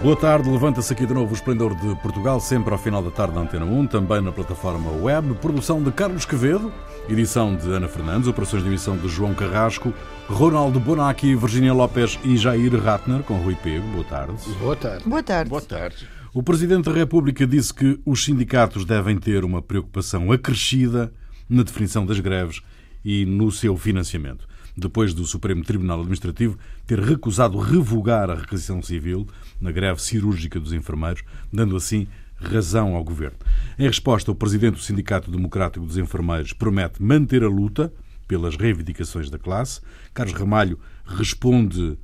Boa tarde, levanta-se aqui de novo o Esplendor de Portugal, sempre ao final da tarde na Antena 1, também na plataforma web, produção de Carlos Quevedo, edição de Ana Fernandes, operações de emissão de João Carrasco, Ronaldo Bonacci, Virginia Lopes e Jair Ratner, com Rui Pego. Boa tarde. Boa tarde. Boa tarde. Boa tarde. O Presidente da República disse que os sindicatos devem ter uma preocupação acrescida na definição das greves e no seu financiamento depois do Supremo Tribunal Administrativo ter recusado revogar a requisição civil na greve cirúrgica dos enfermeiros, dando assim razão ao governo. Em resposta, o presidente do Sindicato Democrático dos Enfermeiros promete manter a luta pelas reivindicações da classe. Carlos Ramalho responde uh,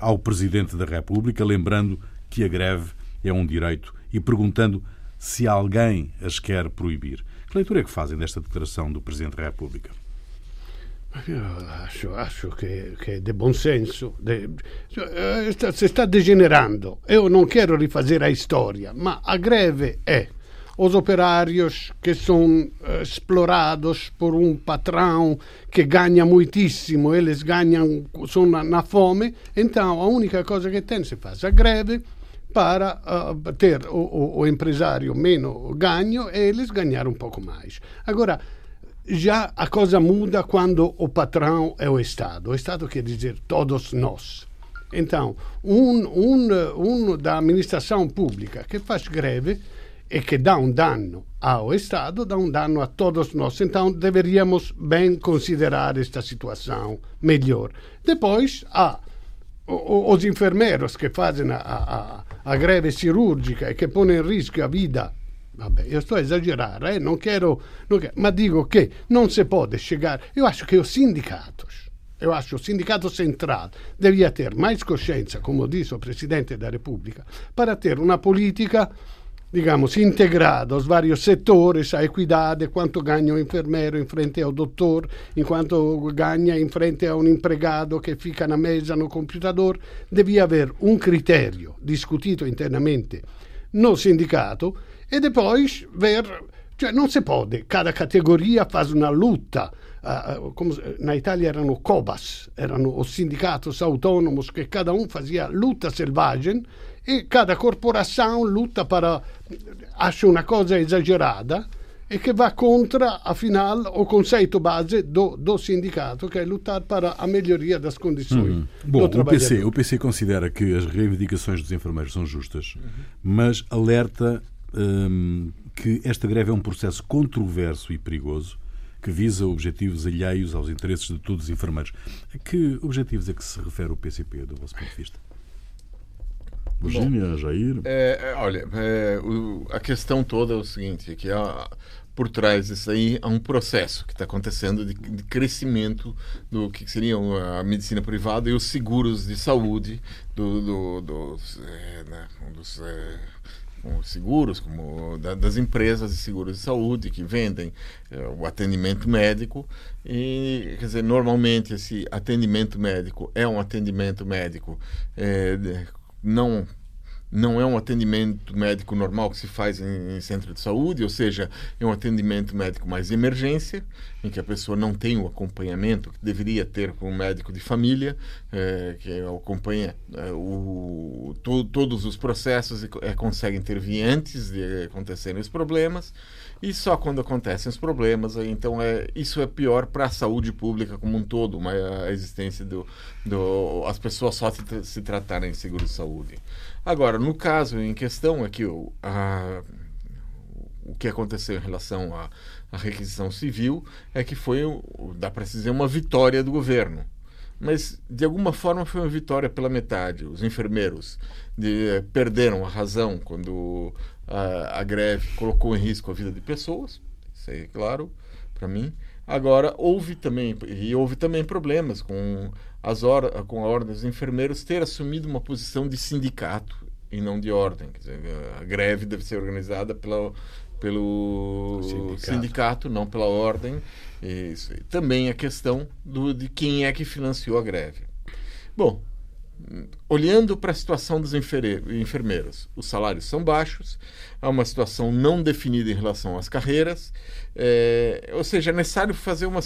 ao presidente da República, lembrando que a greve é um direito e perguntando se alguém as quer proibir. Que leitura é que fazem desta declaração do presidente da República? Io lascio, lascio che, che de buon senso. De, eh, si sta degenerando. Eu não quero refazer a história, mas a greve é os operários que são explorados por um patrão que ganha muitíssimo, eles ganham, são na, na, fome, então a única coisa que tem se faz a greve para uh, ter o, o, o empresário menos ganho e eles ganhar um pouco mais. Agora, já a coisa muda quando o patrão é o Estado. O Estado quer dizer todos nós. Então, um, um, um da administração pública que faz greve e que dá um dano ao Estado, dá um dano a todos nós. Então, deveríamos bem considerar esta situação melhor. Depois, há os enfermeiros que fazem a, a, a greve cirúrgica e que põem em risco a vida Vabbè, io sto a esagerare, eh? non, quero, non quero, ma dico che non si può chegare. Io acho che o sindicatos, eu acho o sindicato central devia ter mais consciência, como disse o presidente da República, para ter uma política, digamos, integrada aos vários setores, a equidade, quanto ganha o enfermeiro em frente ao doutor, enquanto ganha em frente a um empregado que fica na mesa no computador. Devia haver um critério discutido internamente no sindicato e depois ver, cioè non si può, cada categoria fa una lotta. Uh, come, na Itália erano COBAS, erano os sindicatos autônomos que cada um fazia luta selvagem e cada corporação luta para, acho uma coisa exagerada, e que vai contra, afinal, o conceito base do, do sindicato, que é lutar para a melhoria das condições uhum. Bom, o PC, o PC considera que as reivindicações dos enfermeiros são justas, uhum. mas alerta um, que esta greve é um processo controverso e perigoso que visa objetivos alheios aos interesses de todos os enfermeiros. A que objetivos é que se refere o PCP, do vosso ponto de vista? Virginia, Jair? É, é, olha, é, o, a questão toda é o seguinte, é que há, por trás disso aí há um processo que está acontecendo de, de, crescimento do que seria a medicina privada e os seguros de saúde do, do, dos, é, né, dos é, como seguros, como da, das empresas de seguros de saúde que vendem é, o atendimento médico. E quer dizer normalmente esse atendimento médico é um atendimento médico é, não não é um atendimento médico normal que se faz em, em, centro de saúde, ou seja, é um atendimento médico mais de emergência, em que a pessoa não tem o acompanhamento que deveria ter com um médico de família, é, que acompanha é, o, to, todos os processos e é, consegue intervir antes de acontecerem os problemas, e só quando acontecem os problemas, então é, isso é pior para a saúde pública como um todo, uma, a existência do, do as pessoas só se, se tratarem em seguro de saúde. Agora, no caso em questão aqui, o, a, o que aconteceu em relação à, à requisição civil é que foi, dá para dizer, uma vitória do governo. Mas, de alguma forma, foi uma vitória pela metade. Os enfermeiros de, perderam a razão quando a, a greve colocou em risco a vida de pessoas, isso é claro para mim. Agora, houve também, e houve também problemas com, as or com a Ordem dos Enfermeiros ter assumido uma posição de sindicato e não de ordem. Dizer, a greve deve ser organizada pela, pelo sindicato. sindicato. não pela ordem. Isso. Também a questão do, de quem é que financiou a greve. Bom, olhando para a situação dos enfermeiros, os salários são baixos, há uma situação não definida em relação às carreiras, é, ou seja, é necessário fazer uma,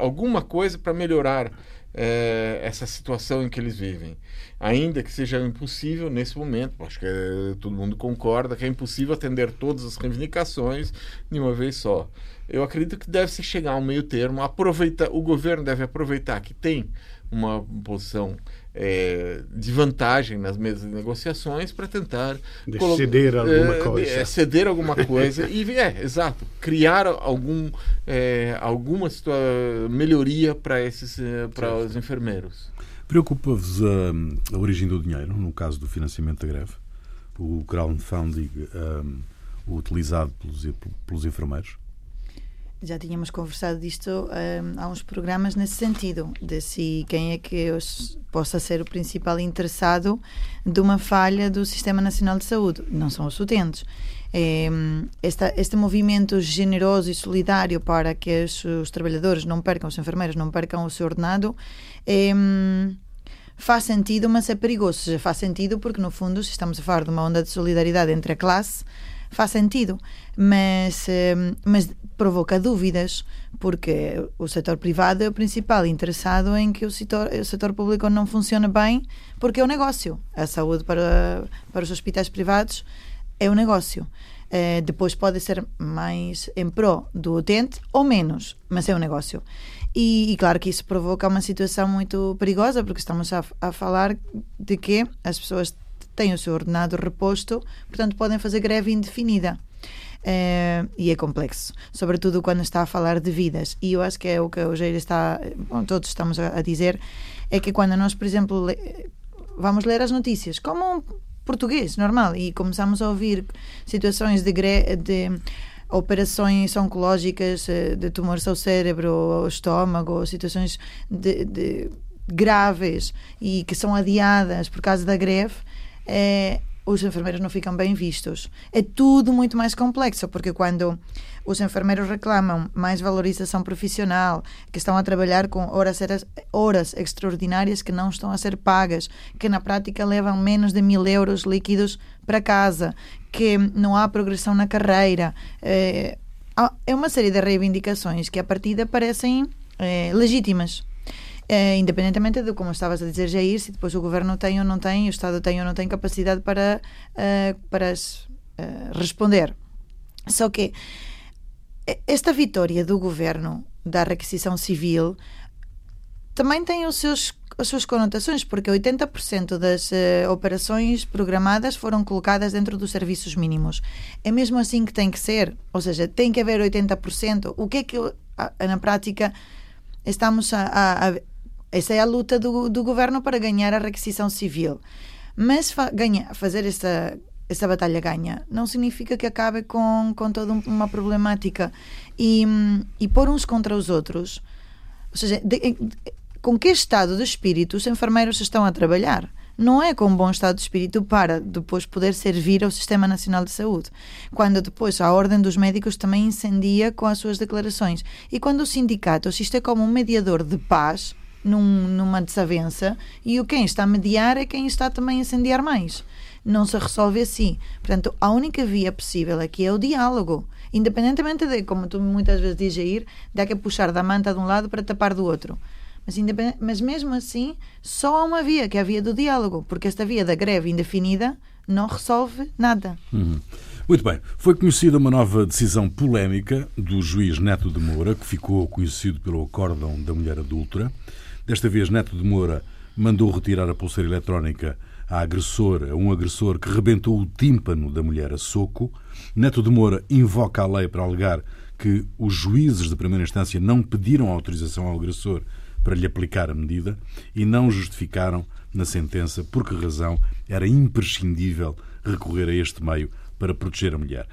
alguma coisa para melhorar é, essa situação em que eles vivem. Ainda que seja impossível nesse momento, acho que é, todo mundo concorda que é impossível atender todas as reivindicações de uma vez só. Eu acredito que deve se chegar a um meio termo, aproveitar, o governo deve aproveitar que tem uma posição é, de vantagem nas mesas de negociações para tentar de ceder alguma é, coisa. É, ceder alguma coisa e é exato criar algum é, alguma melhoria para esses é, para os enfermeiros. Preocupa-vos a, a, origem do dinheiro no caso do financiamento da greve, o crowdfunding um, utilizado pelos, pelos enfermeiros? Já tínhamos conversado disto um, há uns programas nesse sentido, de se quem é que os, possa ser o principal interessado de uma falha do Sistema Nacional de Saúde. Não são os utentes. É, esta, este movimento generoso e solidário para que os, os, trabalhadores não percam, os enfermeiros não percam o seu ordenado, é, faz sentido, mas é perigoso. Faz sentido porque, no fundo, se estamos a falar de uma onda de solidariedade entre a classe, faz sentido, mas, hum, mas provoca dúvidas, porque o setor privado é o principal interessado em que o setor, o setor público não funcione bem, porque é um negócio. A saúde para, para os hospitais privados é um negócio. Uh, depois pode ser mais em pró do utente ou menos, mas é um negócio. E, e, claro que isso provoca uma situação muito perigosa, porque estamos a, a falar de que as pessoas têm o seu ordenado reposto, portanto podem fazer greve indefinida. Uh, e é complexo, sobretudo quando está a falar de vidas. E eu acho que é o que o Jair está, bom, todos estamos a, a, dizer, é que quando nós, por exemplo, le, vamos ler as notícias, como um português normal, e começamos a ouvir situações de, de operações oncológicas, eh, de tumores ao cérebro, ao estômago, situações de, de graves e que são adiadas por causa da greve, é, os enfermeiros não ficam bem vistos. É tudo muito mais complexo, porque quando os enfermeiros reclamam mais valorização profissional, que estão a trabalhar com horas, horas extraordinárias que não estão a ser pagas, que na prática levam menos de mil euros líquidos para casa, que não há progressão na carreira. É, é uma série de reivindicações que, a partida, parecem é, legítimas eh, independentemente de como estavas a dizer, Jair, se depois o governo tem ou não tem, o Estado tem ou não tem capacidade para, uh, para uh, responder. Só que esta vitória do governo da requisição civil também tem os seus, as suas conotações, porque 80% das uh, operações programadas foram colocadas dentro dos serviços mínimos. É mesmo assim que tem que ser? Ou seja, tem que haver 80%? O que é que, na prática, estamos a, a, essa é a luta do, do governo para ganhar a requisição civil. Mas fa ganha, fazer essa, essa batalha ganha não significa que acabe com, com toda uma problemática. E, e pôr uns contra os outros, ou seja, de, com que estado de espírito os enfermeiros estão a trabalhar? não é com um bom estado de espírito para depois poder servir ao Sistema Nacional de Saúde. Quando depois a Ordem dos Médicos também incendia com as suas declarações. E quando o sindicato, isto é como um mediador de paz, num, numa desavença e o quem está a mediar é quem está também a incendiar mais. Não se resolve assim. Portanto, a única via possível aqui é o diálogo. Independentemente de, como tu muitas vezes dizes, ir, dá que puxar da manta de um lado para tapar do outro. Mas, mas mesmo assim, só há uma via, que é a via do diálogo, porque esta via da greve indefinida não resolve nada. Uhum. Muito bem. Foi conhecida uma nova decisão polémica do juiz Neto de Moura, que ficou conhecido pelo acórdão da mulher adulta. Desta vez, Neto de Moura mandou retirar a pulseira eletrónica a agressor, a um agressor que rebentou o tímpano da mulher a soco. Neto de Moura invoca a lei para alegar que os juízes de primeira instância não pediram autorização ao agressor para lhe aplicar a medida e não justificaram na sentença por que razão era imprescindível recorrer a este meio para proteger a mulher.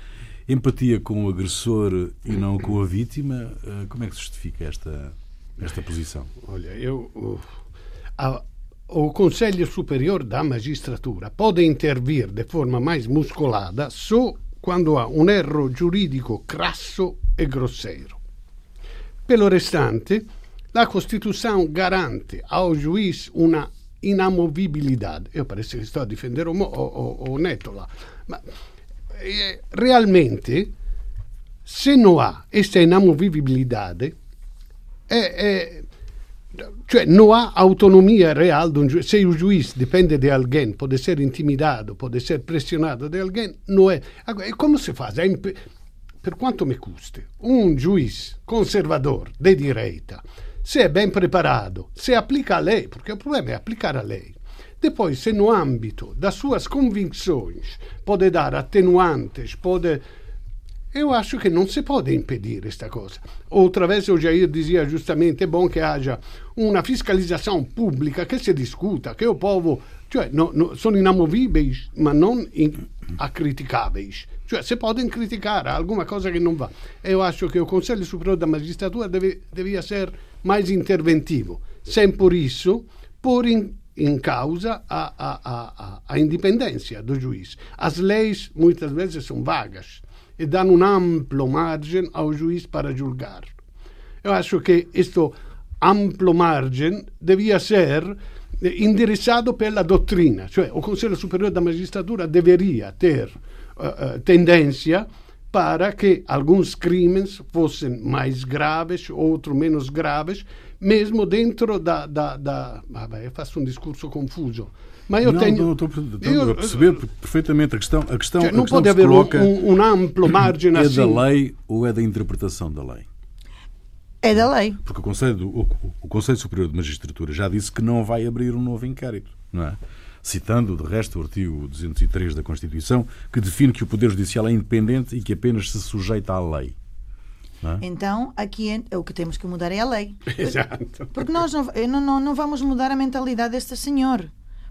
Empatia com o agressor e não com a vítima, eh, como é que se justifica esta esta posição? Olha, eu. Uh, a, o Conselho Superior da Magistratura pode intervir de forma mais muscolada só quando há um erro giuridico crasso e grosseiro. Pelo restante, a Constituição garante ao juiz uma inamovibilidade. Eu parece que estou a defender o, o, o Neto lá. Ma eh, realmente, se não há esta inamovibilidade, é, é, cioè non ha autonomia real. Se o juiz depende de alguém, pode ser intimidado, pode ser pressionato de alguém, não é. E faz? É imp- per quanto mi custi, un juiz conservador de direita, se è ben preparato, se applica a lei, perché il problema è applicare a lei, depois se no âmbito das suas convicções pode dar atenuantes, pode eu acho que não se pode impedir esta coisa. Outra vez o Jair dizia justamente é bom que haja uma fiscalização pública que se discuta, que o povo cioè, no, no, sono inamovíveis, ma non in- acriticáveis. Cioè, se podem criticar alguma coisa que não vá. Eu acho que o Conselho Superior da Magistratura deve, devia ser mais interventivo, sem por isso pôr em, em causa a, a, a, a independência do juiz. As leis muitas vezes são vagas e dão um amplo margem ao juiz para julgar. Eu acho que este amplo margem devia ser indirizzado pela doutrina, cioè o Conselho Superior da Magistratura deveria ter eh, eh, tendência para que alguns crimes fossem mais graves, outros menos graves, mesmo dentro da... da, da... Vabbè, faço um discurso confuso. Mas eu não, tenho... não, estou, estou eu- a perceber perfeitamente a questão. A questão, cioè, a não questão pode que se haver coloca um, um amplo margem é assim. da lei ou é da interpretação da lei? É da lei. Porque o Conselho, do- o, o Conselho Superior de Magistratura já disse que não vai abrir um novo inquérito, não é? Citando, de resto, o artigo 203 da Constituição, que define que o Poder Judicial é independente e que apenas se sujeita à lei. Então, aqui é- o que temos que mudar é a lei. Exato. Porque nós não, não, não, não vamos mudar a mentalidade deste senhor.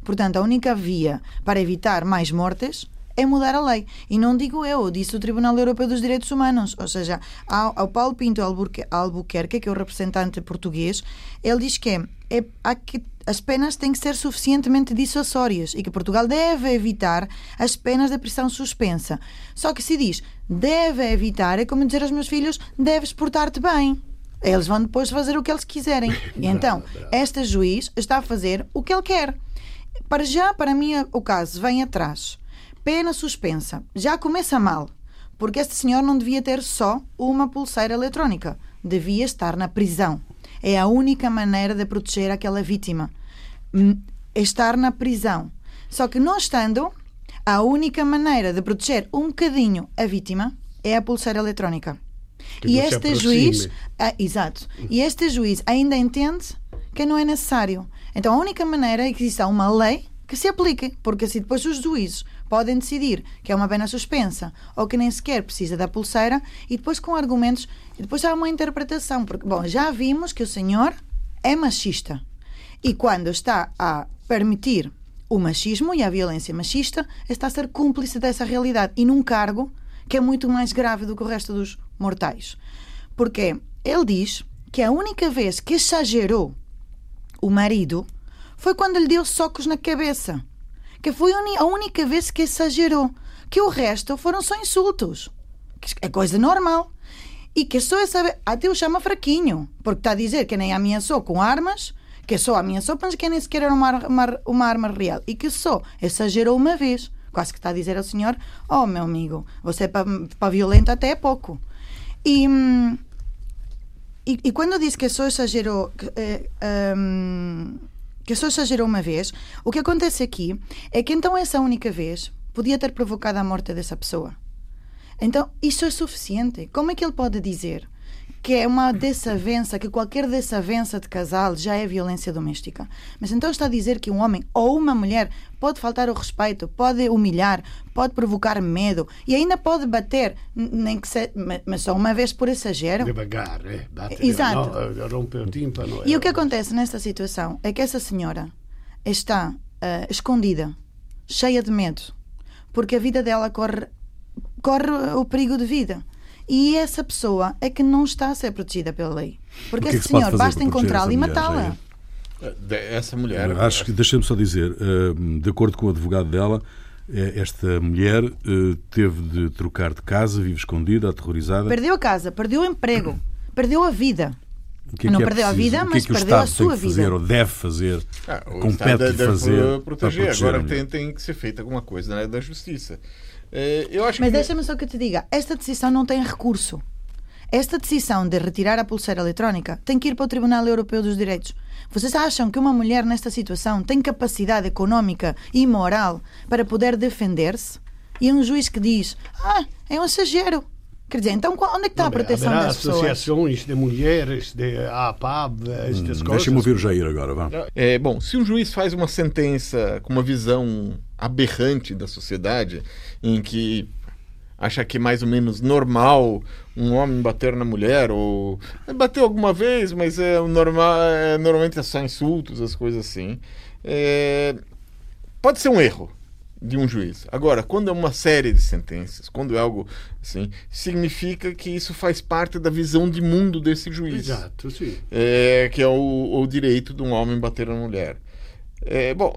Portanto, a única via para evitar mais mortes é mudar a lei. E não digo eu, disse o Tribunal Europeu dos Direitos Humanos. Ou seja, ao, ao Paulo Pinto Albuquer- Albuquerque, que é o representante português, ele diz que, é, há que as penas têm que ser suficientemente dissuasórias e que Portugal deve evitar as penas de prisão suspensa. Só que se diz deve evitar, é como dizer aos meus filhos, deves portar-te bem. Eles vão depois fazer o que eles quiserem. E então, este juiz está a fazer o que ele quer. Para já, para mim, o caso vem atrás. Pena suspensa. Já começa mal. Porque este senhor não devia ter só uma pulseira eletrónica. Devia estar na prisão. É a única maneira de proteger aquela vítima. Hum, Estar na prisão. Só que não estando, a única maneira de proteger um bocadinho a vítima é a pulseira eletrónica. Que e não se este juiz, ah, exato, e este juiz ainda entende que não é necessário. Então a única maneira é que exista uma lei que se aplique, porque assim depois os juízes podem decidir que é uma pena suspensa ou que nem sequer precisa da pulseira e depois com argumentos, e depois há uma interpretação, porque bom, já vimos que o senhor é machista. E quando está a permitir o machismo e a violência machista, está a ser cúmplice dessa realidade e num cargo que é muito mais grave do que o resto dos mortais. Porque ele diz que a única vez que exagerou o marido foi quando lhe deu socos na cabeça. Que foi a única vez que exagerou. Que o resto foram só insultos. É coisa normal. E que só essa vez. Até o chama fraquinho. Porque está a dizer que nem ameaçou com armas, que só ameaçou, mas que nem sequer era uma, uma, uma arma real. E que só exagerou uma vez. Quase que está a dizer ao senhor: Oh, meu amigo, você é para violento até é pouco. E. hum, e, quando diz que só exagerou que, eh, hum, que só exagerou uma vez, o que acontece aqui é que então essa única vez podia ter provocado a morte dessa pessoa. Então isso é suficiente. Como é que ele pode dizer que é uma desavença, que qualquer desavença de casal já é violência doméstica? Mas então está a dizer que um homem ou uma mulher pode faltar o respeito, pode humilhar, pode provocar medo e ainda pode bater, nem que se, ma- mas só uma vez por exagero. Devagar, Esatto. no, rompe o tímpano. E eh, o que acontece nesta situação é que essa senhora está ah, escondida, cheia de medo, porque a vida dela corre, corre o perigo de vida. E essa pessoa é que não está a ser protegida pela lei. Porque que é esse que se pode senhor basta proteger encontrá-la e matá-la. De- Essa mulher. Acho que, deixa-me só dizer, eh, de acordo com o advogado dela, eh, esta mulher eh, teve de trocar de casa, vive escondida, aterrorizada. Perdeu a casa, perdeu o emprego, perdeu a vida. Que é não que é perdeu a preciso? vida, o que mas é que o perdeu a Estado sua tem que fazer vida. ou deve fazer, Ah, o compete Estado de deve fazer pro- para proteger. proteger a Agora tem, tem que ser feita alguma coisa na área da justiça. Eh, eu acho Mas que deixa-me só que eu te diga, esta decisão não tem recurso. esta decisão de retirar a pulseira eletrónica tem que ir para o Tribunal Europeu dos Direitos. Vocês acham que uma mulher nesta situação tem capacidade económica e moral para poder defender-se? E um juiz que diz: Ah, é um exagero. Quer dizer, então onde é que está a proteção das pessoas? associações de mulheres, de APAB, estas Hum, coisas. Deixa-me ouvir o Jair agora, vá. É, bom, se um juiz faz uma sentença com uma visão aberrante da sociedade, em que acha que é mais ou menos normal um homem bater na mulher, ou bateu alguma vez, mas é normal, é, normalmente é só insultos, as coisas assim, é, pode ser um erro de um juiz. Agora, quando é uma série de sentenças, quando é algo assim, significa que isso faz parte da visão de mundo desse juiz Exato, sim. é, que é o, o direito de um homem bater na mulher. É, bom,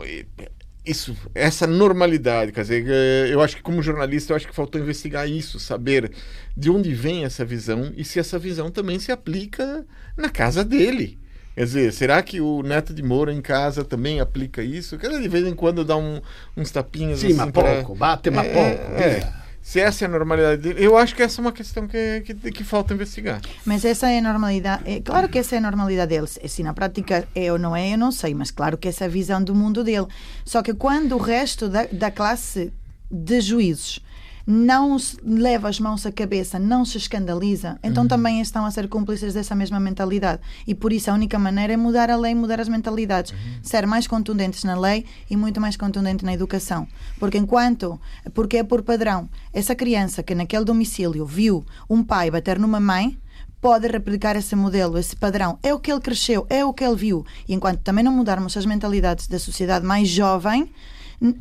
isso, essa normalidade, quer dizer, é, eu acho que como jornalista eu acho que faltou investigar isso, saber de onde vem essa visão e se essa visão também se aplica na casa dele. Quer dizer, será que o neto de Moura em casa também aplica isso? Quer dizer, de vez em quando dá um- uns tapinhas Sim, assim mas pra- pouco, bate, mas É, pouco. é. via. Se essa é a normalidade dele, eu acho que essa é uma questão que, que, que falta investigar. Mas essa é a normalidade. É, claro que essa é a normalidade dele. Se na prática é ou não é, eu não sei. Mas claro que essa é a visão do mundo dele. Só que quando o resto da, da classe de juízes não leva as mãos à cabeça, não se escandaliza, então também estão a ser cúmplices dessa mesma mentalidade. E por isso a única maneira é mudar a lei, mudar as mentalidades, ser mais contundentes na lei e muito mais contundente na educação. Porque enquanto, porque é por padrão, essa criança que naquele domicílio viu um pai bater numa mãe, pode replicar esse modelo, esse padrão. É o que ele cresceu, é o que ele viu. E enquanto também não mudarmos as mentalidades da sociedade mais jovem,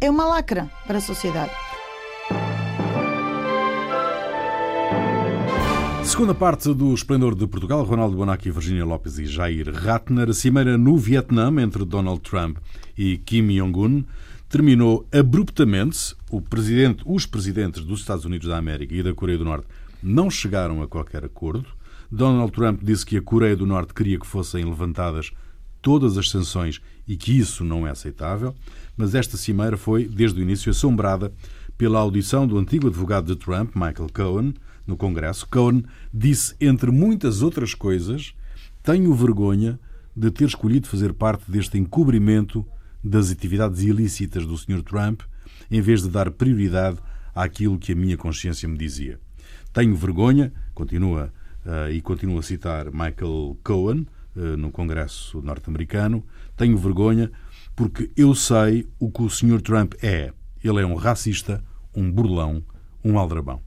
é uma lacra para a sociedade. Segunda parte do Esplendor de Portugal, Ronaldo Bonacci, Virginia Lopes e Jair Ratner. A cimeira no Vietnã entre Donald Trump e Kim Jong-un terminou abruptamente. O presidente, os presidentes dos Estados Unidos da América e da Coreia do Norte não chegaram a qualquer acordo. Donald Trump disse que a Coreia do Norte queria que fossem levantadas todas as sanções e que isso não é aceitável, mas esta cimeira foi, desde o início, assombrada pela audição do antigo advogado de Trump, Michael Cohen, no Congresso. Cohen disse, entre muitas outras coisas, tenho vergonha de ter escolhido fazer parte deste encobrimento das atividades ilícitas do Sr. Trump, em vez de dar prioridade àquilo que a minha consciência me dizia. Tenho vergonha, continua eh, e continua a citar Michael Cohen eh, no Congresso norte-americano, tenho vergonha porque eu sei o que o Sr. Trump é. Ele é um racista, um burlão, um aldrabão.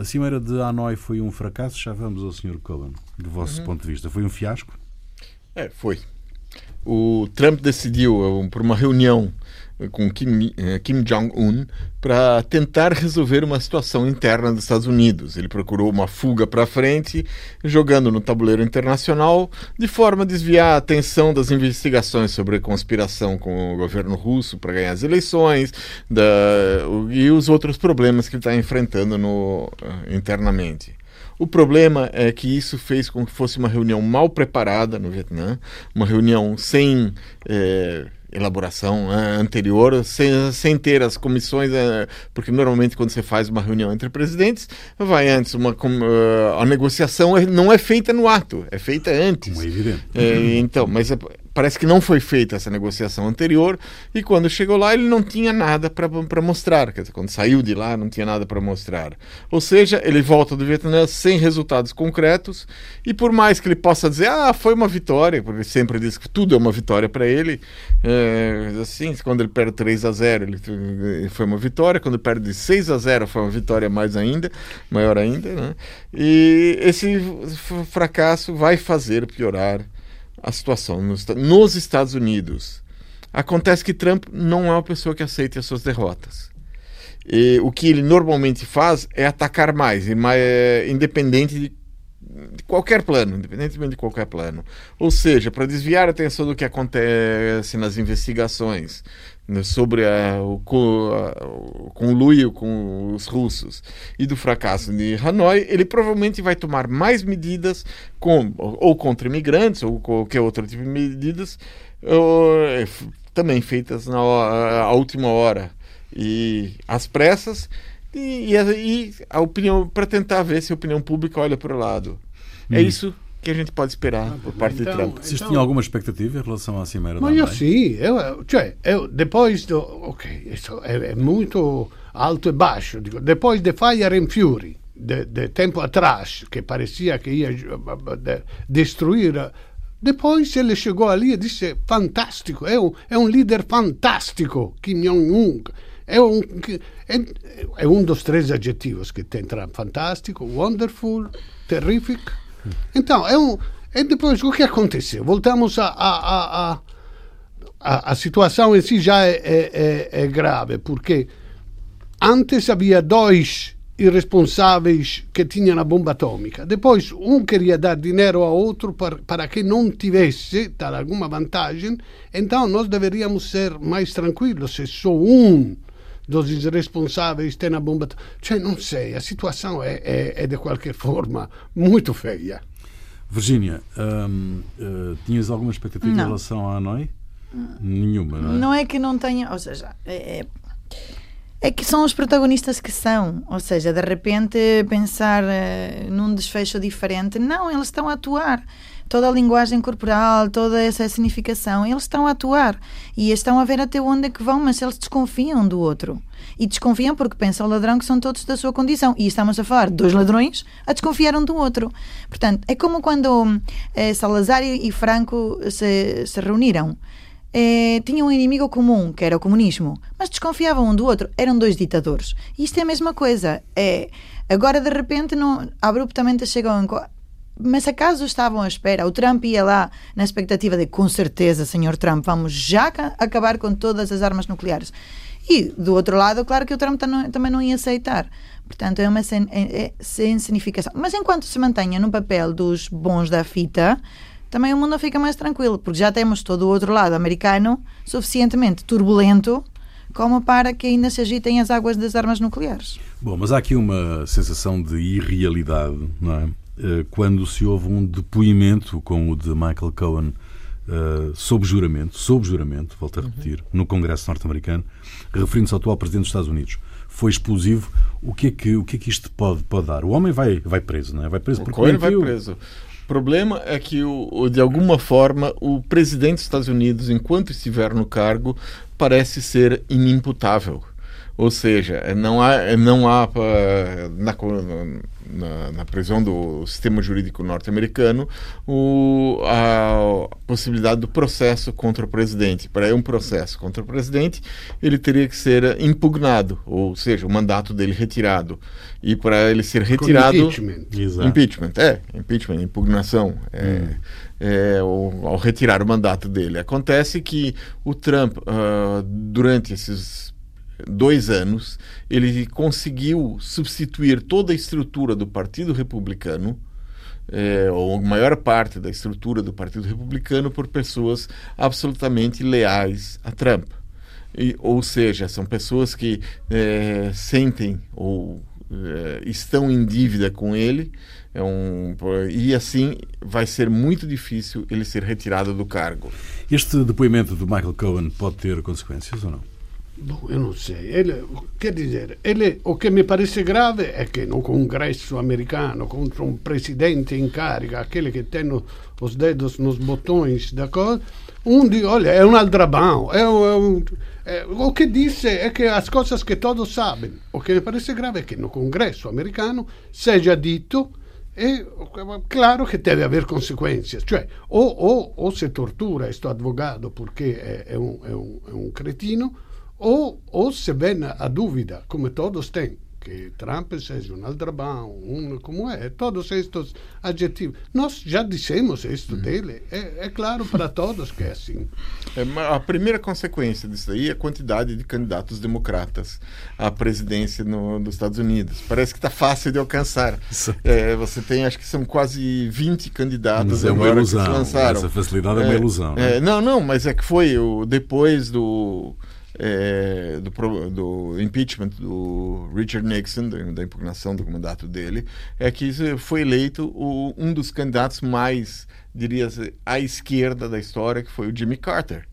A cimeira de Hanoi foi um fracasso? Já vamos ao Sr. Cohen, do vosso ponto de vista. Foi um fiasco? É, foi. O Trump decidiu eh, por uma reunião com Kim, eh, Kim Jong-un para tentar resolver uma situação interna dos Estados Unidos. Ele procurou uma fuga para frente, jogando no tabuleiro internacional, de forma a desviar a atenção das investigações sobre conspiração com o governo russo para ganhar as eleições da, e os outros problemas que ele está enfrentando no, eh, internamente. O problema é que isso fez com que fosse uma reunião mal preparada no Vietnã, uma reunião sem eh, elaboração eh, anterior, sem, sem ter as comissões, eh, porque normalmente quando você faz uma reunião entre presidentes, vai antes uma eh, a negociação é- não é feita no ato, é feita antes. Como é evidente. É, então, mas é- parece que não foi feita essa negociação anterior e quando chegou lá ele não tinha nada para mostrar. Quer dizer, quando saiu de lá não tinha nada para mostrar. Ou seja, ele volta do Vietnã sem resultados concretos e por mais que ele possa dizer, ah, foi uma vitória, porque ele sempre diz que tudo é uma vitória para ele, é, assim, quando ele perde 3 a 0 ele, ele foi uma vitória, quando perde de 6 a 0 foi uma vitória mais ainda, maior ainda, né? E esse fracasso vai fazer piorar a situação nos, nos Estados Unidos. Acontece que Trump não é uma pessoa que aceite as suas derrotas. E o que ele normalmente faz é atacar mais, e é, independente de, de qualquer plano, independentemente de qualquer plano. Ou seja, para desviar a atenção do que acontece nas investigações sobre a, o, a- o conluio com os russos e do fracasso de Hanoi, ele provavelmente vai tomar mais medidas com, ou contra imigrantes ou qualquer outro tipo de medidas ou, eh, f- também feitas na à última hora e às pressas e, e, e a opinião para tentar ver se a opinião pública olha para o lado. É hum. isso que a gente pode esperar ah, por parte então, de Trump. Vocês então, tinham alguma expectativa em relação à cimeira Mas eu sim, eu, cioè, eu, depois do, ok, isso é, é, muito alto e baixo, digo, depois de Fire and Fury, de, de tempo atrás, que parecia que ia de, destruir depois ele chegou ali e disse: fantástico, é um, é um líder fantástico, Kim Jong-un. É um, é, é um dos três adjetivos que tem fantástico, wonderful, terrific. Então, é um. E depois, o que aconteceu? Voltamos a. a, a, a, a situação em si já é, é, é, é grave, porque antes havia dois irresponsáveis que tinham a bomba atômica. Depois, um queria dar dinheiro a outro para, para que não tivesse, dar alguma vantagem. Então, nós deveríamos ser mais tranquilos se só um dos irresponsáveis tem a bomba. Cioè, não sei, a situação é, é, é de qualquer forma muito feia. Virgínia, hum, uh, tinhas alguma expectativa não. em relação à Hanoi? Nenhuma, não é? Não é que não tenha, ou seja, é, é, é, que são os protagonistas que são, ou seja, de repente pensar uh, num desfecho diferente, não, eles estão a atuar toda a linguagem corporal, toda essa significação, eles estão a atuar e estão a ver até onde é que vão, mas eles desconfiam do outro. E desconfiam porque pensam o ladrão que são todos da sua condição. E estamos a falar de dois ladrões a desconfiar um do outro. Portanto, é como quando eh, Salazar e Franco se, se reuniram. Eh, tinham um inimigo comum, que era o comunismo, mas desconfiavam um do outro. Eram dois ditadores. E isto é a mesma coisa. É, agora, de repente, não, abruptamente chegam mas acaso estavam à espera? O Trump ia lá na expectativa de, com certeza, senhor Trump, vamos já acabar com todas as armas nucleares. E, do outro lado, claro que o Trump também não ia aceitar. Portanto, é uma é, é Mas enquanto se mantenha no papel dos bons da fita, também o mundo fica mais tranquilo, porque já temos todo o outro lado americano suficientemente turbulento como para que ainda se agitem as águas das armas nucleares. Bom, mas há aqui uma sensação de irrealidade, não é? Eh, quando se houve um depoimento como o de Michael Cohen uh, sob juramento, sob juramento, volto a repetir, uhum. no Congresso norte-americano, referindo-se ao atual Presidente dos Estados Unidos. Foi explosivo. O que é que, o que, é que isto pode, pode dar? O homem vai, vai preso, não é? Vai preso porque. Cohen vai preso. O problema é que, o, de alguma forma, o presidente dos Estados Unidos, enquanto estiver no cargo, parece ser inimputável. Ou seja, não há, não há na, na, na prisão do sistema jurídico norte-americano a possibilidade do processo contra o presidente. Para um processo contra o presidente, ele teria que ser impugnado, ou seja, o mandato dele retirado. E para ele ser retirado. Com impeachment. Impeachment, é, impeachment, impugnação. É, hum. é, ao, ao, retirar o mandato dele. Acontece que o Trump, uh, durante esses dois anos, ele conseguiu substituir toda a estrutura do Partido Republicano, é, ou a maior parte da estrutura do Partido Republicano, por pessoas absolutamente leais a Trump. E, ou seja, são pessoas que é, sentem ou é, estão em dívida com ele, é um, e assim vai ser muito difícil ele ser retirado do cargo. Este depoimento do Michael Cohen pode ter consequências ou não? Bom, eu não sei. Ele, quer dizer, ele, o que me parece grave é que no congresso americano, contra um presidente em carica, aquele que tem os dedos nos botões da coisa, um diz, olha, é um aldrabão. É um, é um, é, o que disse é que as coisas que todos sabem. O que me parece grave é que no congresso americano seja dito e claro che deve avere conseguenze, cioè o, o, o se tortura questo avvocato perché è, è, un, è, un, è cretino ou, ou se vem a dúvida, como todos têm, que Trump seja um aldrabão, um como é, todos estes adjetivos. Nós já dissemos isso hum. dele, é, é, claro para todos que é assim. É, a primeira consequência disso aí é a quantidade de candidatos democratas à presidência no, dos Estados Unidos. Parece que está fácil de alcançar. É, você tem, acho que são quase 20 candidatos mas é uma ilusão. que se lançaram. Essa facilidade é, uma ilusão. Né? não, não, mas é que foi o, depois do é, do, do, impeachment do Richard Nixon, da, impugnação do mandato dele, é que foi eleito o, um dos candidatos mais, diria à esquerda da história, que foi o Jimmy Carter.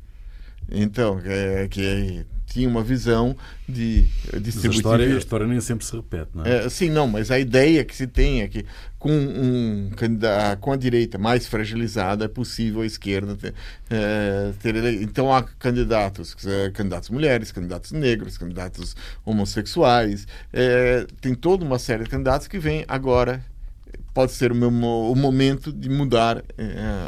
Então, é, que tinha uma visão de distribuição. A história, a história nem sempre se repete, não é? é? Sim, não, mas a ideia que se tem é que com, um, com a direita mais fragilizada é possível a esquerda ter, é, ter então há candidatos, candidatos mulheres, candidatos negros, candidatos homossexuais, é, tem toda uma série de candidatos que vem agora pode ser o, meu, o momento de mudar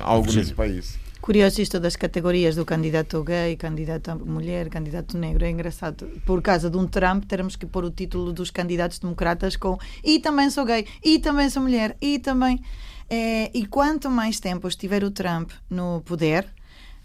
algo nesse país. Curioso isto das categorias do candidato gay, candidato mulher, candidato negro. É engraçado. Por causa de um Trump, termos que pôr o título dos candidatos democratas com e também sou gay, e também sou mulher, e também. É, e quanto mais tempo estiver o Trump no poder,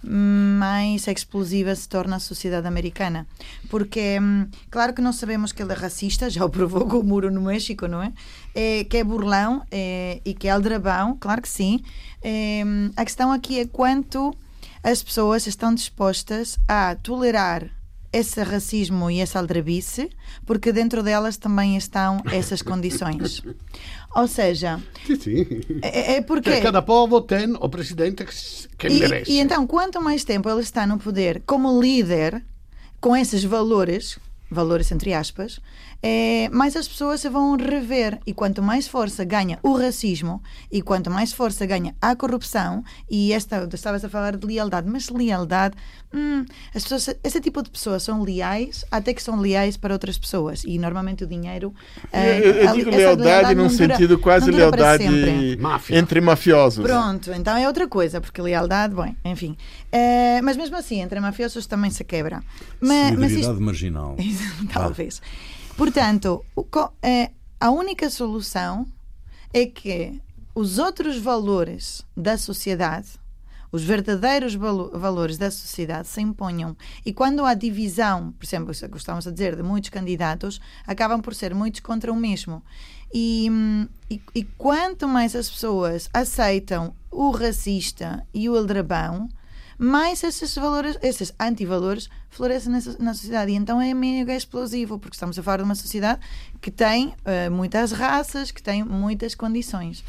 mais explosiva se torna a sociedade americana. Porque, hum, claro que nós sabemos que ele é racista, já o provou com o muro no México, não é? é que é burlão é, e que é aldrabão, claro que sim. É, a questão aqui é quanto as pessoas estão dispostas a tolerar esse racismo e essa aldrabice, porque dentro delas também estão essas condições. Ou seja, sim, sim. É, é porque cada povo tem o presidente que, e, merece. E então, quanto mais tempo ele está no poder como líder, com esses valores, valores entre aspas, é, mais as pessoas se vão rever. E quanto mais força ganha o racismo e quanto mais força ganha a corrupção, e esta, estavas a falar de lealdade, mas lealdade, hum, as pessoas, esse tipo de pessoas são leais até que são leais para outras pessoas. E normalmente o dinheiro. É, eu, eu digo lealdade, lealdade num sentido quase lealdade entre mafiosos. Pronto, então é outra coisa, porque lealdade, bom, enfim. É, mas mesmo assim, entre mafiosos também se quebra. Mas, mas isto, marginal. Talvez. Ah. Portanto, é, a única solução é que os outros valores da sociedade, os verdadeiros valores da sociedade se imponham. E quando há divisão, por exemplo, gostamos de dizer, de muitos candidatos, acabam por ser muitos contra o mesmo. E, e, e quanto mais as pessoas aceitam o racista e o aldrabão, mais esses valores, esses antivalores florescem na, sociedade. E então é mega explosivo, porque estamos a falar de uma sociedade que tem uh, muitas raças, que tem muitas condições.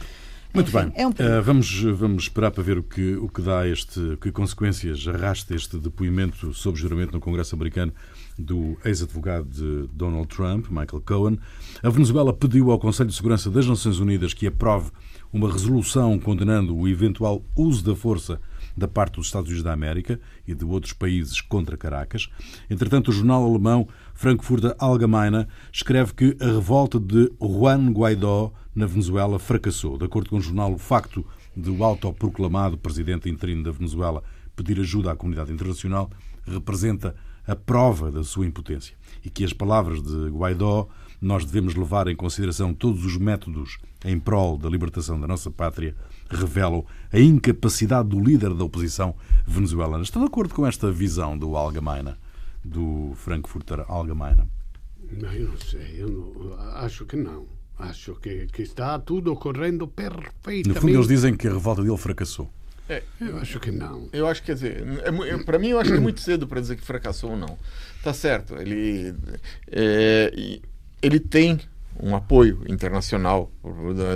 Muito Enfim, bem. É um uh, vamos, vamos esperar para ver o que, o que dá este, que consequências arrasta este depoimento sob juramento no Congresso americano do ex-advogado de Donald Trump, Michael Cohen. A Venezuela pediu ao Conselho de Segurança das Nações Unidas que aprove uma resolução condenando o eventual uso da força da parte dos Estados Unidos da América e de outros países contra Caracas. Entretanto, o jornal alemão Frankfurter Allgemeine escreve que a revolta de Juan Guaidó na Venezuela fracassou. De acordo com o jornal, o facto de o autoproclamado presidente interino da Venezuela pedir ajuda à comunidade internacional representa a prova da sua impotência e que as palavras de Guaidó nós devemos levar em consideração todos os métodos em prol da libertação da nossa pátria revelam a incapacidade do líder da oposição venezuelana. Está de acordo com esta visão do Allgemeine, do Frankfurter Allgemeine? Não, eu não sei, eu não, acho que não. Acho que, que está tudo ocorrendo perfeitamente. No fundo, eles dizem que a revolta dele fracassou. É, eu acho que não. Eu acho que, quer dizer, é, para mim, eu acho que é muito cedo para dizer que fracassou ou não. Tá certo, ele, é, ele tem um apoio internacional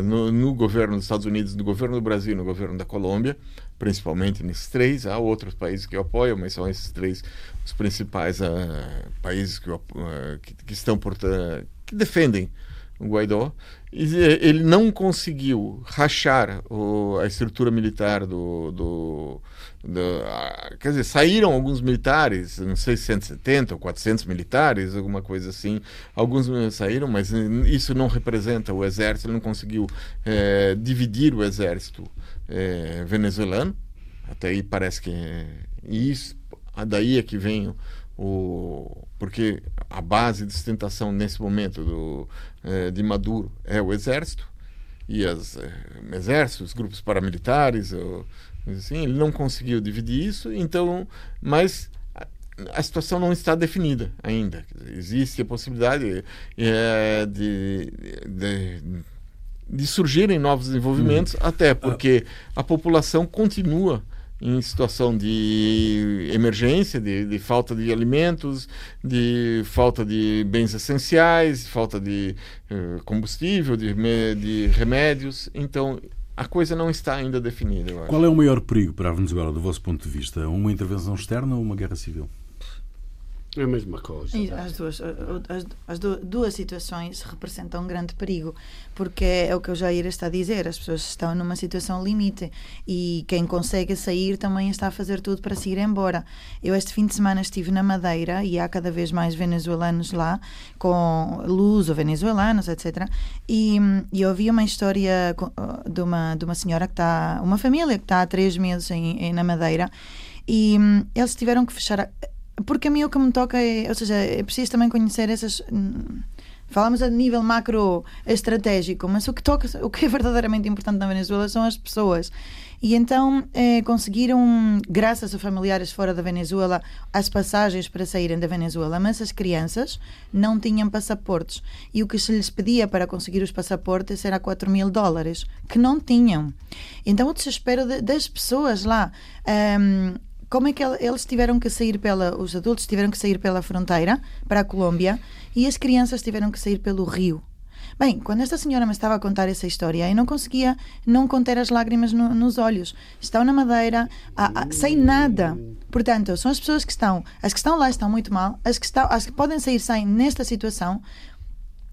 no, no, governo dos Estados Unidos, no governo do Brasil, no governo da Colômbia, principalmente nesses três. Há outros países que apoiam, mas são esses três os principais uh, países que, uh, que, que, estão por uh, que defendem o Guaidó. E ele não conseguiu rachar o, a estrutura militar do, do quer dizer, saíram alguns militares, não sei, 170 ou 400 militares, alguma coisa assim. Alguns saíram, mas isso não representa o exército, ele não conseguiu é, dividir o exército é, venezuelano. Até aí parece que. É, isso, daí é que vem o. Porque a base de sustentação nesse momento do, é, de Maduro é o exército e as é, exércitos, grupos paramilitares, Assim, ele não conseguiu dividir isso, então, mas a situação não está definida ainda. Existe a possibilidade é, de, de, de, surgirem novos desenvolvimentos, uhum. até porque a população continua em situação de emergência, de, de, falta de alimentos, de falta de bens essenciais, falta de uh, combustível, de, de remédios. Então, a coisa não está ainda definida. Qual é o maior perigo para a Venezuela, do vosso ponto de vista? Uma intervenção externa ou uma guerra civil? É a mesma coisa. As duas, as, as duas situações representam um grande perigo, porque é o que o Jair está a dizer: as pessoas estão numa situação limite e quem consegue sair também está a fazer tudo para se ir embora. Eu, este fim de semana, estive na Madeira e há cada vez mais venezuelanos lá, com luz ou venezuelanos, etc. E, e eu ouvi uma história de uma, de uma senhora que está, uma família que está há três meses em, em na Madeira e hum, eles tiveram que fechar. Porque a mim o que me toca é, ou seja, é preciso também conhecer essas. Hum, falamos a nível macro estratégico, mas o que toca, o que é verdadeiramente importante na Venezuela são as pessoas. E então eh, conseguiram, graças a familiares fora da Venezuela, as passagens para saírem da Venezuela, mas as crianças não tinham passaportes. E o que se lhes pedia para conseguir os passaportes era 4 mil dólares, que não tinham. Então o desespero de, das pessoas lá. Um, como é que eles tiveram que sair pela, os adultos tiveram que sair pela fronteira para a Colômbia e as crianças tiveram que sair pelo rio. Bem, quando esta senhora me estava a contar essa história, eu não conseguia não conter as lágrimas no, nos olhos. Estão na madeira, a, a, sem nada. Portanto, são as pessoas que estão, as que estão lá estão muito mal, as que, estão, as que podem sair saem nesta situação,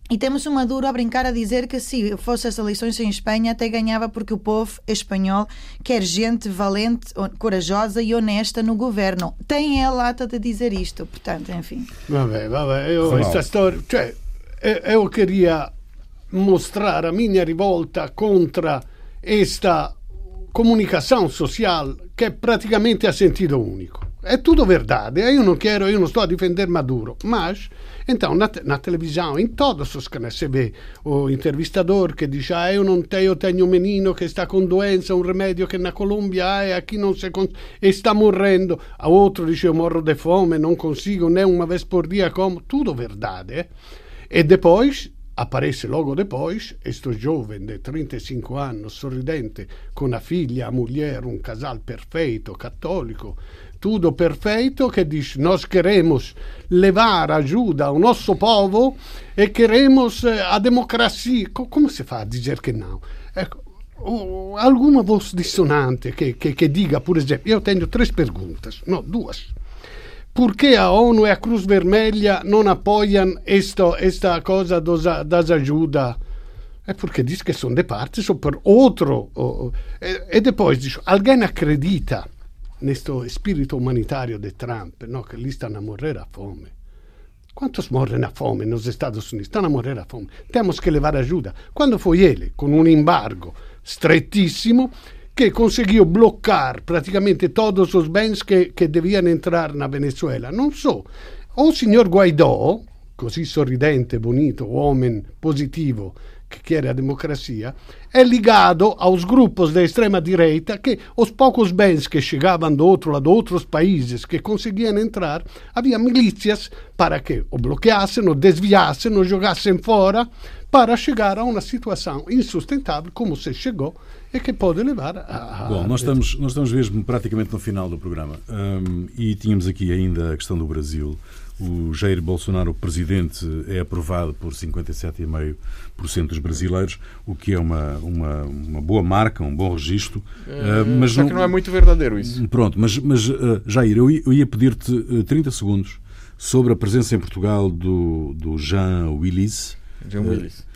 e temos um Maduro a brincar a dizer que se fosse as eleições em Espanha até ganhava porque o povo espanhol quer gente valente, corajosa e honesta no governo. Tem a lata de dizer isto, portanto, enfim. Vabbè, vabbè, io questa storia, cioè, eu queria mostrar a minha rivolta contra esta comunicação social que é praticamente a sentido único. É tudo verdade, eu não quero, eu não estou a defender Maduro, mas então, na, na televisão, em todos os canais, você vê o entrevistador que diz: Ah, eu não tenho, eu tenho um menino que está com doença, um remédio que na Colômbia ah, aqui não se está morrendo. A outro diz: Eu morro de fome, não consigo nem uma vez por dia como. Tudo verdade. Eh? E depois aparece logo depois questo giovane di 35 anni, sorridente, con una figlia, moglie, un casal perfetto, cattolico, tudo perfeito que diz nós queremos levar ajuda ao nosso povo e queremos eh, a democracia. Como se fa a dizer que não? Ecco, alguma voz dissonante que, que, diga, por exemplo, eu tenho três perguntas, não, duas. Por que a ONU e a Cruz Vermelha não apoiam esta, esta coisa dos, das ajudas? É porque diz que são de parte, são por outro. E, e depois diz, alguém acredita neste espírito humanitário de Trump, no, que eles estão a morrer a fome. Quantos morrem a fome nos Estados Unidos? Estão a morrer a fome. Temos que levar ajuda. Quando foi ele, com um embargo strettissimo, che conseguiu bloccare praticamente todos os bens che, che deviam entrar na Venezuela. Non so, o il signor Guaidó, così sorridente, bonito, uomo positivo, que quer a democracia, é ligado aos grupos da extrema-direita que os poucos bens que chegavam do outro lado, de outros países que conseguiam entrar, havia milícias para que o bloqueassem, o desviassem, o jogassem fora, para chegar a uma situação insustentável, como se chegou, e que pode levar a. Bom, nós estamos, nós estamos mesmo praticamente no final do programa um, e tínhamos aqui ainda a questão do Brasil. O Jair Bolsonaro, o presidente, é aprovado por 57,5% dos brasileiros, o que é uma, uma, uma boa marca, um bom registro. É, uh, mas só não, que não é muito verdadeiro isso. Pronto, mas, mas uh, Jair, eu, eu ia pedir-te uh, 30 segundos sobre a presença em Portugal do, do Jean Willis. Jean Willis.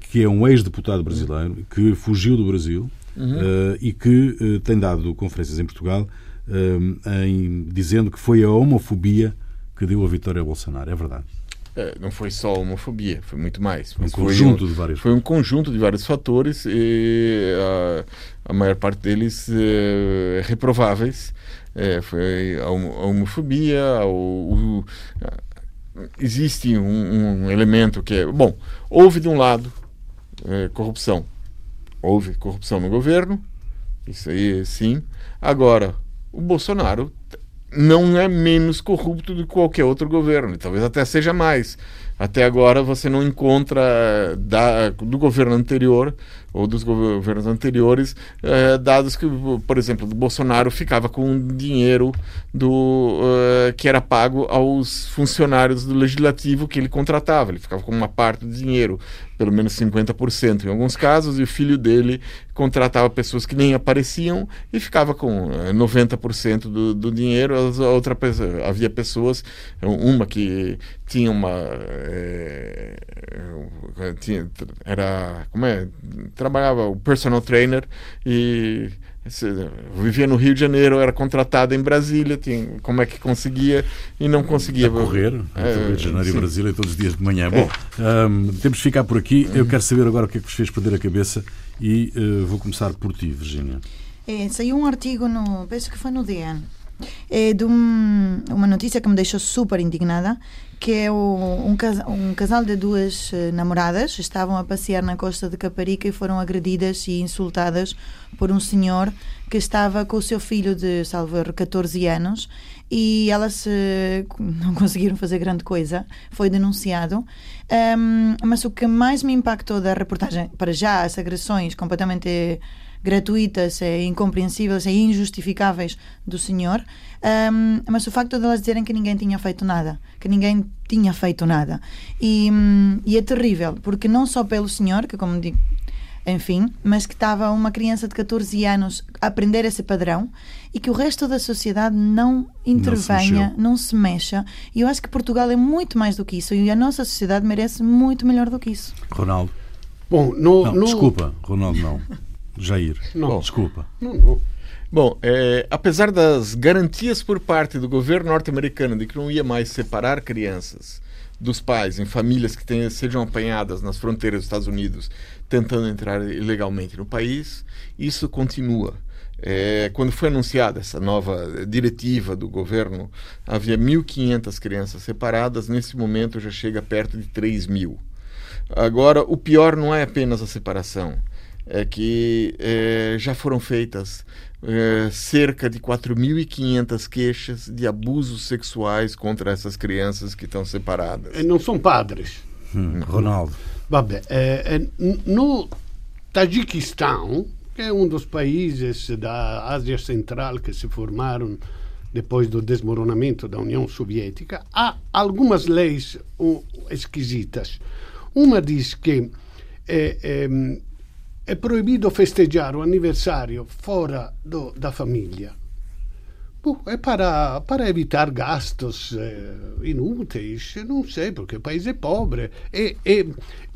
Que é um ex-deputado brasileiro que fugiu do Brasil uhum. uh, e que tem dado conferências em Portugal em, dizendo que foi a homofobia que deu a vitória a Bolsonaro. É verdade. É, não foi só homofobia, foi muito mais. Um conjunto um, de vários Foi um conjunto de vários fatores e a, a maior parte deles é, reprováveis. É, foi a, homofobia, o, o, existe um, um, elemento que é. Bom, houve de um lado é, corrupção. Houve corrupção no governo, isso aí sim. Agora, o Bolsonaro não é menos corrupto do que qualquer outro governo, talvez até seja mais. Até agora você não encontra da, do governo anterior ou dos governos anteriores eh, dados que, por exemplo, do Bolsonaro ficava com dinheiro do eh, que era pago aos funcionários do legislativo que ele contratava. Ele ficava com uma parte do dinheiro pelo menos 50% em alguns casos, e o filho dele contratava pessoas que nem apareciam e ficava com 90% eh, do, do dinheiro. A outra havia pessoas, uma que tinha uma é, tinha, era como é trabalhava o personal trainer e vivia no Rio de Janeiro, era contratado em Brasília, tinha, como é que conseguia e não conseguia. A correr, é, Rio de Janeiro sim. e Brasília todos os dias de manhã. É. Bom, um, temos de ficar por aqui. Eu quero saber agora o que é que vos fez perder a cabeça e uh, vou começar por ti, Virginia. É, saiu um artigo, no, penso que foi no DN, é de um, uma notícia que me deixou super indignada, que é o, um, um, casal de duas uh, namoradas. Estavam a passear na costa de Caparica e foram agredidas e insultadas por um senhor que estava com o seu filho de, salvo erro, 14 anos. E elas uh, não conseguiram fazer grande coisa, foi denunciado. Um, mas o que mais me impactou da reportagem, para já, as agressões completamente gratuitas, é, incompreensíveis e injustificáveis do senhor, um, mas o facto de elas dizerem que ninguém tinha feito nada, que ninguém tinha feito nada. E, um, e é terrível, porque não só pelo senhor, que como digo, enfim, mas que estava uma criança de 14 anos a aprender esse padrão e que o resto da sociedade não intervenha, não se, não se mexa. E eu acho que Portugal é muito mais do que isso e a nossa sociedade merece muito melhor do que isso. Ronaldo. Bom, no, não, no... desculpa, Ronaldo não. Jair. Não. Desculpa. Não, não. Bom, é, apesar das garantias por parte do governo norte-americano de que não ia mais separar crianças dos pais em famílias que tenham, sejam apanhadas nas fronteiras dos Estados Unidos tentando entrar ilegalmente no país, isso continua. É, quando foi anunciada essa nova diretiva do governo, havia 1.500 crianças separadas, nesse momento já chega perto de 3 mil. Agora, o pior não é apenas a separação, é que é, já foram feitas é, cerca de 4.500 queixas de abusos sexuais contra essas crianças que estão separadas. E não são padres. Hum, Ronaldo. Vabbè, é, no Tajiquistão, que é um dos países da Ásia Central que se formaram depois do desmoronamento da União Soviética, há algumas leis uh, esquisitas. Uma diz que é, é, é proibido festejar o aniversário fora da família. é para, para evitar gastos eh, inúteis, não sei, porque o país é pobre. E, e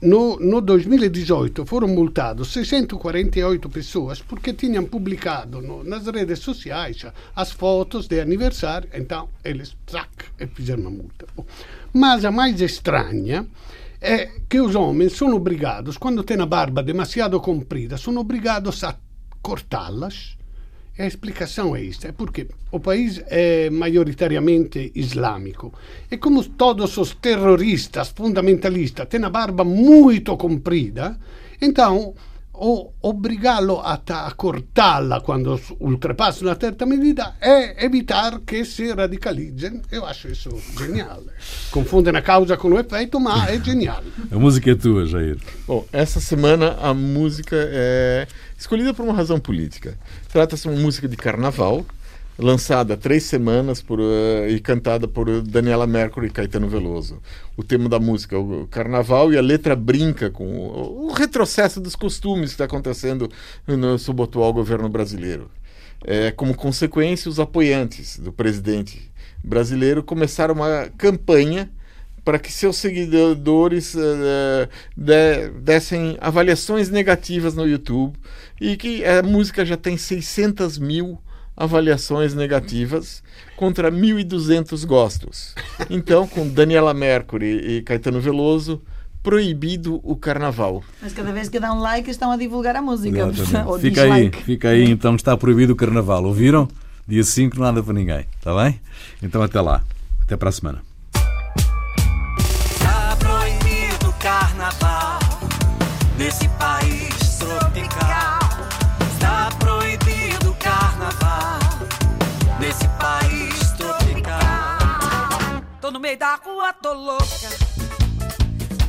no, no 2018 foram multados 648 pessoas porque tinham publicado no, nas redes sociais as fotos de aniversário, então eles e fizeram uma multa. Mas a mais estranha é que os homens são obrigados, quando têm a barba demasiado comprida, são obrigados a cortá-las. A explicação é esta, é porque o país é maioritariamente islâmico. E como todos os terroristas fundamentalistas têm a barba muito comprida, então o obrigá-lo a, a cortá-la quando ultrapassa uma certa medida é evitar que se radicalizem. Eu acho isso genial. Confundem a causa com o efeito, mas é genial. A música é tua, Jair. Bom, essa semana a música é escolhida por uma razão política. Trata-se de uma música de carnaval lançada três semanas por, uh, e cantada por Daniela Mercury e Caetano Veloso. O tema da música é o carnaval e a letra brinca com o, o retrocesso dos costumes que está acontecendo no atual governo brasileiro. É, como consequência, os apoiantes do presidente brasileiro começaram uma campanha para que seus seguidores uh, de, dessem avaliações negativas no YouTube e que a música já tem 600 mil avaliações negativas contra 1.200 gostos. Então, com Daniela Mercury e Caetano Veloso, proibido o carnaval. Mas cada vez que dá um like estão a divulgar a música. fica aí, fica aí, então está proibido o carnaval. Ouviram? Dia 5 nada para ninguém, está bem? Então até lá. Até para a semana. Está proibido o carnaval nesse meio da rua, tô louca.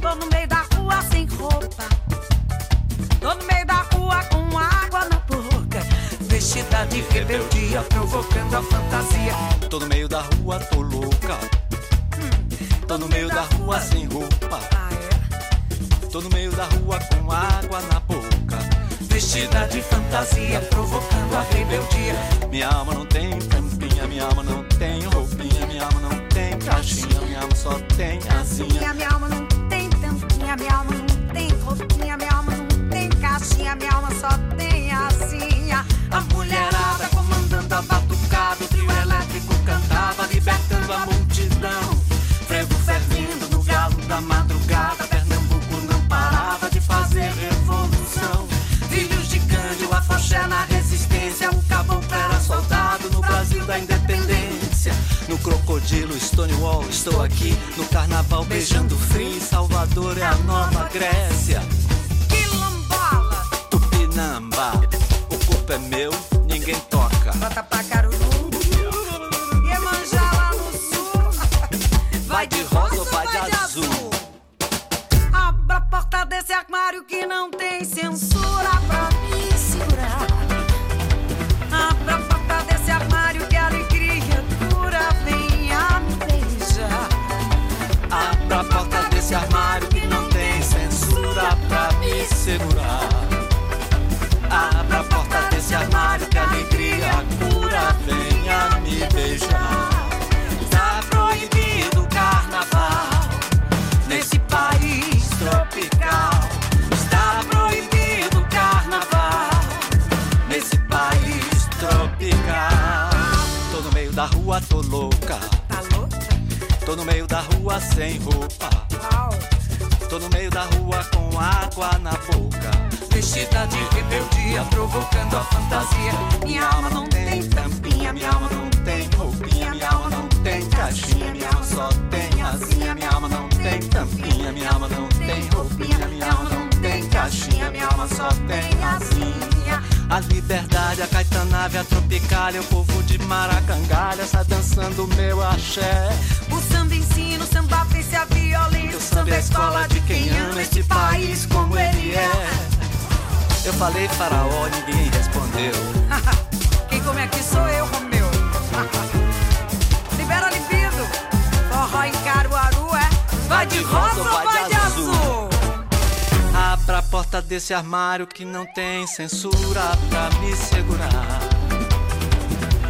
Tô no meio da rua sem roupa. Tô no meio da rua com água na boca. Vestida de rebeldia, provocando a fantasia. Tô no meio da rua, tô louca. Hum, tô no meio da rua sem roupa. Ah, é? Tô no meio da rua com água na boca. Vestida de fantasia, provocando a rebeldia. Minha alma não tem tampinha, minha alma não tem roupinha, minha alma não caixinha, minha alma só tem asinha. Minha alma não tem tampinha, minha alma não tem roupinha, minha alma não tem caixinha, minha alma só tem asinha. A mulherada comandando a batucada, o trio elétrico cantava, libertando a multidão. Frevo fervendo no galo da madrugada, Pernambuco não parava de fazer revolução. Filhos de Cândido, afoxé na resistência, o caboclo era soldado no Brasil da independência. No crocodilo Stonewall, estou aqui, no carnaval beijando frio, Salvador é a nova Grécia. Quilombola, Tupinamba, o corpo é meu, ninguém toca. bota pra. Tô no meio da rua sem roupa. Tô no meio da rua com água na boca. Vestida de rebeldia, provocando a fantasia. Minha alma não tem tampinha, minha alma não tem roupinha, minha alma não tem caixinha, minha alma só tem asinha, minha alma não tem tampinha, minha alma não tem roupinha, minha alma não tem caixinha, minha alma só tem asinha. A liberdade, a caetanave, a tropicália, o povo de Maracangalha está dançando meu axé. O samba ensina, o samba vence a violência. O samba é a escola de quem ama este país como ele é. Eu falei faraó, ninguém respondeu. Quem come aqui sou eu, Romeu. Libera libido. Forró em Caruaru é. Vai de rosa ou vai de porta desse armário que não tem censura pra me segurar.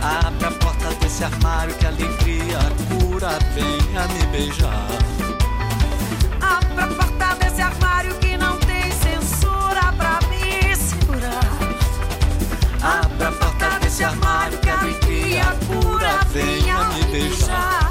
Abra a porta desse armário que a alegria cura. Venha me beijar. Abra a porta desse armário que não tem censura pra me segurar. Abra a porta desse armário que a alegria cura. Venha me beijar.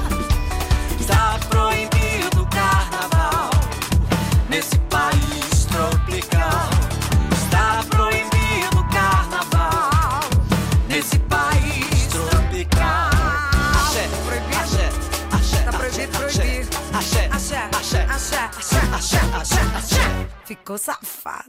Axé, Axé,